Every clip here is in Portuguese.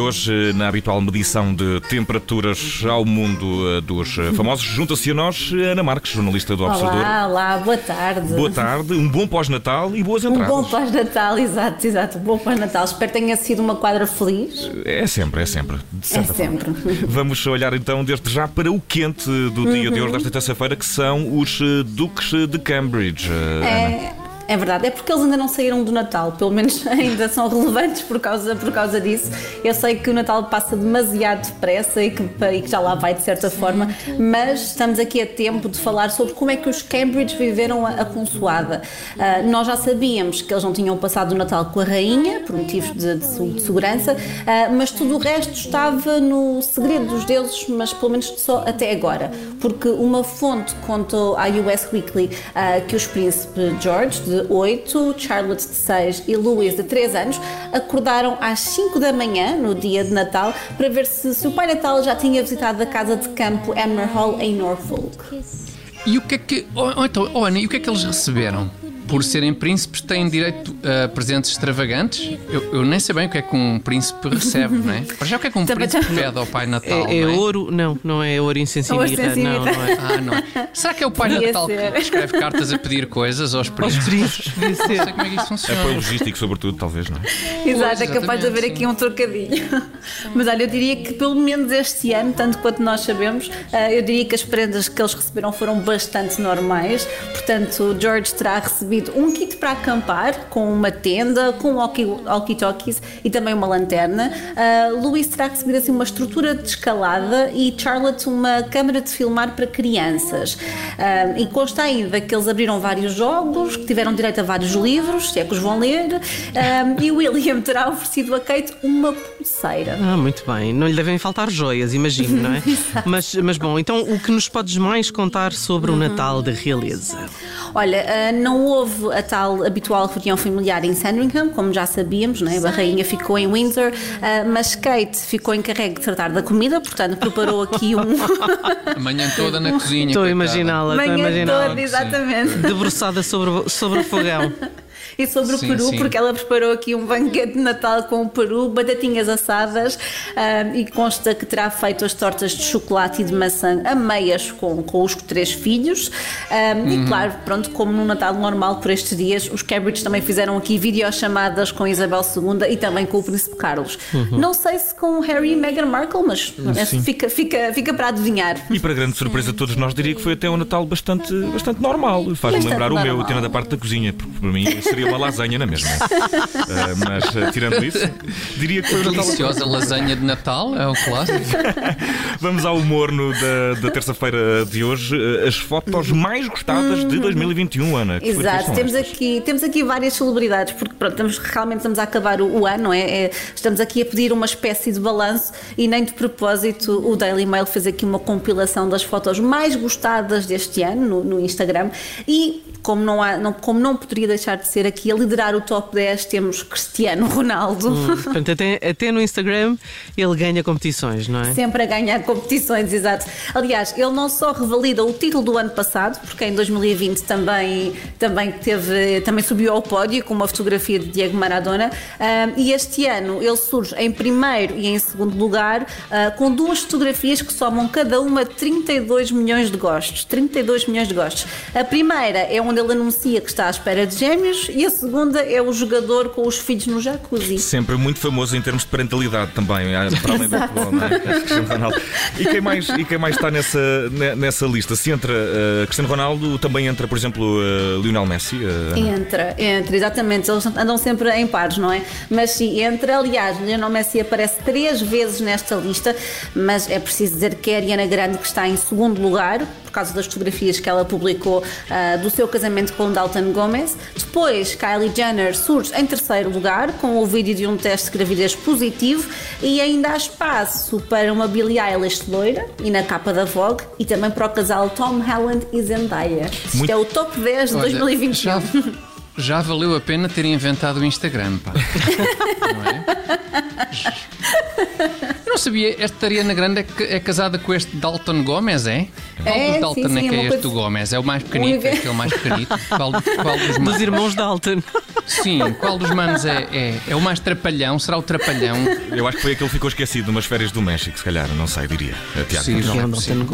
Hoje, na habitual medição de temperaturas ao mundo eh, dos eh, famosos, junta-se a nós Ana Marques, jornalista do Observador. Olá, olá, boa tarde. Boa tarde, um bom pós-natal e boas Um entradas. bom pós-natal, exato, exato, um bom pós-natal. Espero que tenha sido uma quadra feliz. É sempre, é sempre. É certa forma. sempre. Vamos olhar então desde já para o quente do dia Uhum. de hoje, desta terça-feira, que são os eh, Duques de Cambridge. eh, Ana. É, verdade, é porque eles ainda não saíram do Natal, pelo menos ainda são relevantes por causa, por causa disso. Eu sei que o Natal passa demasiado depressa e que, e que já lá vai de certa forma, mas estamos aqui a tempo de falar sobre como é que os Cambridge viveram a, a consoada. Ah, nós já sabíamos que eles não tinham passado o Natal com a rainha, por motivos de, de de segurança, ah, mas tudo o resto estava no segredo dos deuses, mas pelo menos só até agora, porque uma fonte contou à US Weekly ah, que os príncipes George, de 8, Charlotte, de 6 e Louis, de 3 anos, acordaram às 5 da manhã, no dia de Natal, para ver se, se o Pai Natal já tinha visitado a casa de campo Emer Hall em Norfolk. E o que é que. Oh, oh, então, oh, Ana, e o que é que eles receberam? Por serem príncipes, têm direito a presentes extravagantes? Eu, eu nem sei bem o que é que um príncipe recebe, não é? Para já, o que é que um Também- príncipe pede ao Pai Natal? É, é não é? ouro, não, não é ouro e não, não é. Ah, não. Será que é o Pai Podia Natal ser. que escreve cartas a pedir coisas aos Aos príncipes? príncipes, podia Não sei ser. como é que isso funciona. Apoio logístico, sobretudo, talvez, não é? Exato, é capaz de haver exatamente, aqui um trocadilho. Mas olha, eu diria que pelo menos este ano, tanto quanto nós sabemos, ah, eu diria que as prendas que eles receberam foram bastante normais. Portanto, o George terá recebido um kit para acampar, com uma tenda, com walkie- walkie-talkies e também uma lanterna. Luís terá recebido assim uma estrutura de escalada e Charlotte uma câmara de filmar para crianças. Ah, e consta ainda que eles abriram vários jogos, que tiveram direito a vários livros, se é que os vão ler, ah, e o William terá oferecido a Kate uma pulseira. Ah, muito bem. Não lhe devem faltar joias, imagino, não é? mas, mas bom, então o que nos podes mais contar sobre o Natal da realeza? Olha, ah, não houve a tal habitual reunião familiar em Sandringham, como já sabíamos, né? a rainha ficou em Windsor, ah, mas Kate ficou encarregue de tratar da comida, portanto preparou aqui um A manhã toda na cozinha. Estou a imaginá-la, estou a manhã imaginá-la. toda, exatamente. Debruçada sobre, sobre o fogão. E sobre Sim, o peru, sim. porque ela preparou aqui um banquete de Natal com o peru, batatinhas assadas ah, e consta que terá feito as tortas de chocolate e de maçã a meias com, com os três filhos. Ah, Uhum. E claro, pronto, como no Natal normal por estes dias, os Cambridge também fizeram aqui videochamadas com Isabel II e também com o Príncipe Carlos. Uhum. Não sei se com Harry e Meghan Markle, mas fica, fica, fica para adivinhar. E para grande surpresa de todos nós, diria que foi até um Natal bastante, bastante normal. Faz-me lembrar o meu, normal. tirando a parte da cozinha, porque para mim seria uma lasanha na mesma. Ah, mas ah, tirando isso, diria que um Deliciosa lasanha de Natal, é o clássico. Vamos ao humor no da, da terça-feira de hoje. eh, As fotos mais gostadas de 2021, Ana. Que Exato, temos estas? aqui, temos aqui várias celebridades, porque pronto, estamos, realmente estamos a acabar o, o ano, não é? É, Estamos aqui a pedir uma espécie de balanço e nem de propósito o Daily Mail fez aqui uma compilação das fotos mais gostadas deste ano no, no Instagram e como não, há, não, como não poderia deixar de ser aqui a liderar o top 10 temos Cristiano Ronaldo. Portanto, até, até no Instagram ele ganha competições, não é? Sempre a ganhar competições, exato. Aliás, ele não só revalida o título do ano passado, porque em 2020 também, também, teve, também subiu ao pódio com uma fotografia de Diego Maradona, ah, e este ano ele surge em primeiro e em segundo lugar ah, com duas fotografias que somam cada uma 32 milhões de gostos. 32 milhões de gostos. A primeira é onde ele anuncia que está à espera de gêmeos e a segunda é o jogador com os filhos no jacuzzi. Sempre muito famoso em termos de parentalidade também, ah, para além do futebol, não é? E quem mais, e quem mais está nessa, ne- nessa lista? Se entra ah, Cristiano Ronaldo, também entra, por exemplo, ah, Lionel Messi. Ana? Entra, entra, exatamente. Eles andam sempre em pares, não é? Mas sim, entra. Aliás, Lionel Messi aparece três vezes nesta lista, mas é preciso dizer que é a Ariana Grande que está em segundo lugar, por causa das fotografias que ela publicou uh, do seu casamento com Dalton Gomes. Depois, Kylie Jenner surge em terceiro lugar com o vídeo de um teste de gravidez positivo e ainda há espaço para uma Billie Eilish loira e na capa da Vogue e também para o casal Tom Holland e Zendaya. Isto Muito- é o top 10 de Olha, 2021. Já, já valeu a pena ter inventado o Instagram, pá. não é? Eu não sabia, esta Ariana Grande é, é casada com este Dalton Gomes, é? Qual É, dos sim, Dalton sim, é é que é coisa- este do Gomes? É o mais pequenito? É aquele mais pequenito? Qual, qual dos Dos irmãos Dalton. Sim, qual dos manos é, é? É o mais trapalhão? Será o trapalhão? Eu acho que foi aquele que ficou esquecido numas férias do México, se calhar, não sei, diria. Tiago. Possível, Não, é é possível.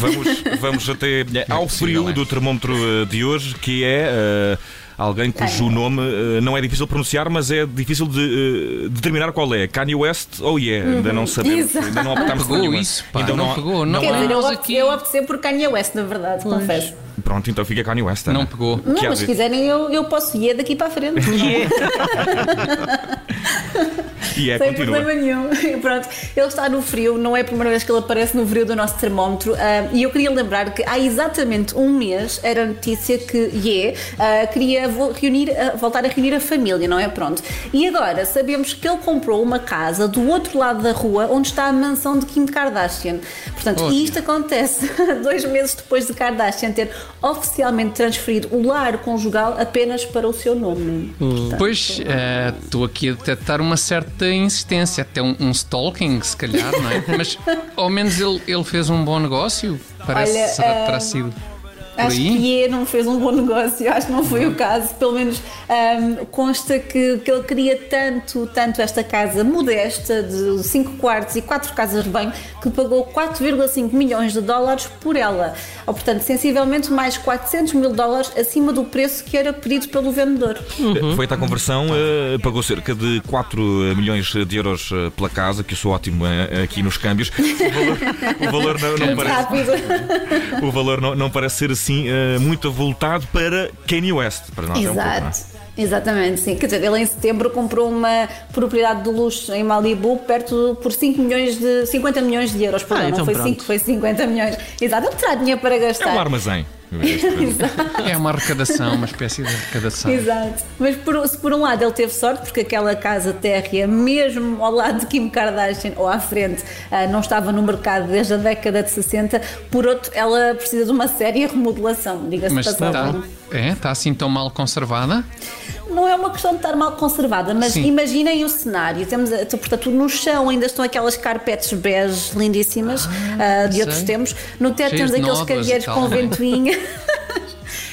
Vamos, vamos até ao frio é. do termómetro eh, de hoje, que é eh, alguém cujo nome eh, não é difícil de pronunciar, mas é difícil de eh, determinar qual é. Kanye West ou yeah? Ainda não sabemos, Exato. ainda não optámos por nenhuma. isso, pá, Ainda não pegou, não Quer há- dizer, eu, nós opte, aqui- eu optei por Kanye West, na verdade, confesso. Pronto, então fica Kanye West. Não pegou. Não, Que mas se quiserem eu, eu posso ir daqui para a frente. E é, Sem continua. problema nenhum. E Pronto, ele está no frio, não é a primeira vez que ele aparece no frio do nosso termómetro. ah, e eu queria lembrar que há exatamente um mês era a notícia que Ye ah, queria vo- reunir, ah, voltar a reunir a família, não é? Pronto. E agora sabemos que ele comprou uma casa do outro lado da rua onde está a mansão de Kim Kardashian. Portanto, Ótimo. e isto acontece dois meses depois de Kardashian ter oficialmente transferido o lar conjugal apenas para o seu nome. Portanto, Pois, eh, estou aqui a detectar uma certa insistência, até um, um stalking, se calhar, não é? Mas ao menos ele, ele fez um bom negócio. Parece Olha, será, terá sido por Acho aí. que Ye não fez um bom negócio, acho que não foi o caso. Pelo menos ahm, consta que, que ele queria tanto, tanto esta casa modesta de 5 quartos e 4 casas de banho que pagou 4,5 milhões de dólares por ela. Ou, portanto, sensivelmente mais 400 mil dólares acima do preço que era pedido pelo vendedor. Eh, Feita a conversão, eh, pagou cerca de 4 milhões de euros eh, pela casa, que eu sou ótimo eh, aqui nos câmbios. O valor, o valor não, não parece, Rápido. o valor não, não parece ser assim eh, muito avultado para Kanye West. Para nós é um pouco, não é? Exato. Exatamente, sim. Quer dizer, ele em setembro comprou uma propriedade de luxo em Malibu perto por 5 milhões de 50 milhões de euros. Perdão, Ah, então não foi pronto. 5, foi 50 milhões. Exato, ele terá dinheiro para É gastar. um armazém. É uma arrecadação, uma espécie de arrecadação. Exato. Mas por, se por um lado ele teve sorte, porque aquela casa térrea, mesmo ao lado de Kim Kardashian ou à frente, ah, não estava no mercado desde a década de 60, por outro, ela precisa de uma séria remodelação, diga-se Mas está é, está assim tão mal conservada? Não é uma questão de estar mal conservada, mas Sim. imaginem o cenário. Temos, eh, portanto, no chão ainda estão aquelas carpetes bege lindíssimas ah, de sei. outros tempos. No teto Cheias temos de aqueles tal, com é? ventoinha.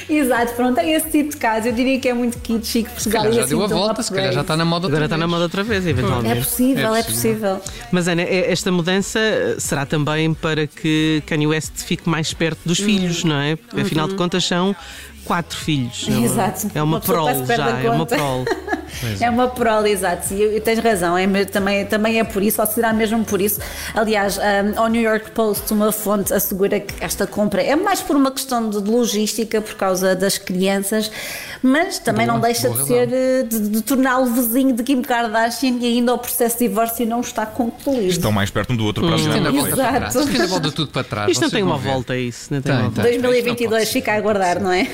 Exato, pronto, é esse tipo de casa. Eu diria que é muito kitsch e que Se calhar já deu a volta, se calhar já está na moda Agora outra está na vez. moda outra vez, É eventualmente. possível, É é possível. Mas Ana, é- esta mudança será também para que Kanye West fique mais perto dos filhos, não é? Porque afinal de contas são quatro filhos. É uma- Exato. É uma, Uma prole já, é uma conta. prole. É uma prole, exato. E, e tens razão, é, também, também é por isso, ou será mesmo por isso. Aliás, um, ao New York Post, uma fonte assegura que esta compra é mais por uma questão de logística, por causa das crianças, mas também Boa, não deixa de ser eh, de, de torná-lo vizinho de Kim Kardashian e ainda o processo de divórcio não está concluído. Estão mais perto um do outro, ainda para Exato. trás. Isto ainda volta tudo para trás. Isto não tem uma ver. volta, é isso? Não tem, Tem, uma volta. tem. Isto não 2022 pode fica a aguardar, não é?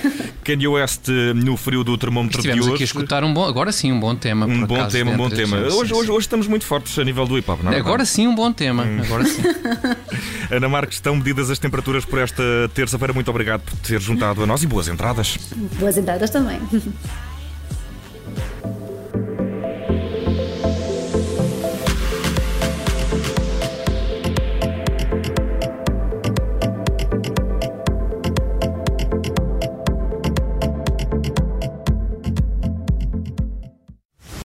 Kanye West eh, no frio do termómetro de Estivemos hoje. aqui a escutar um bom, agora sim um bom tema. Um por bom acaso, tema, um bom tema. Hoje, sim, hoje, sim. hoje estamos muito fortes a nível do hip hop, não é? Agora sim um bom tema. Hum. Agora sim. Ana Marques, estão medidas as temperaturas por esta terça-feira. Muito obrigado por ter juntado a nós e boas entradas. Boas entradas também.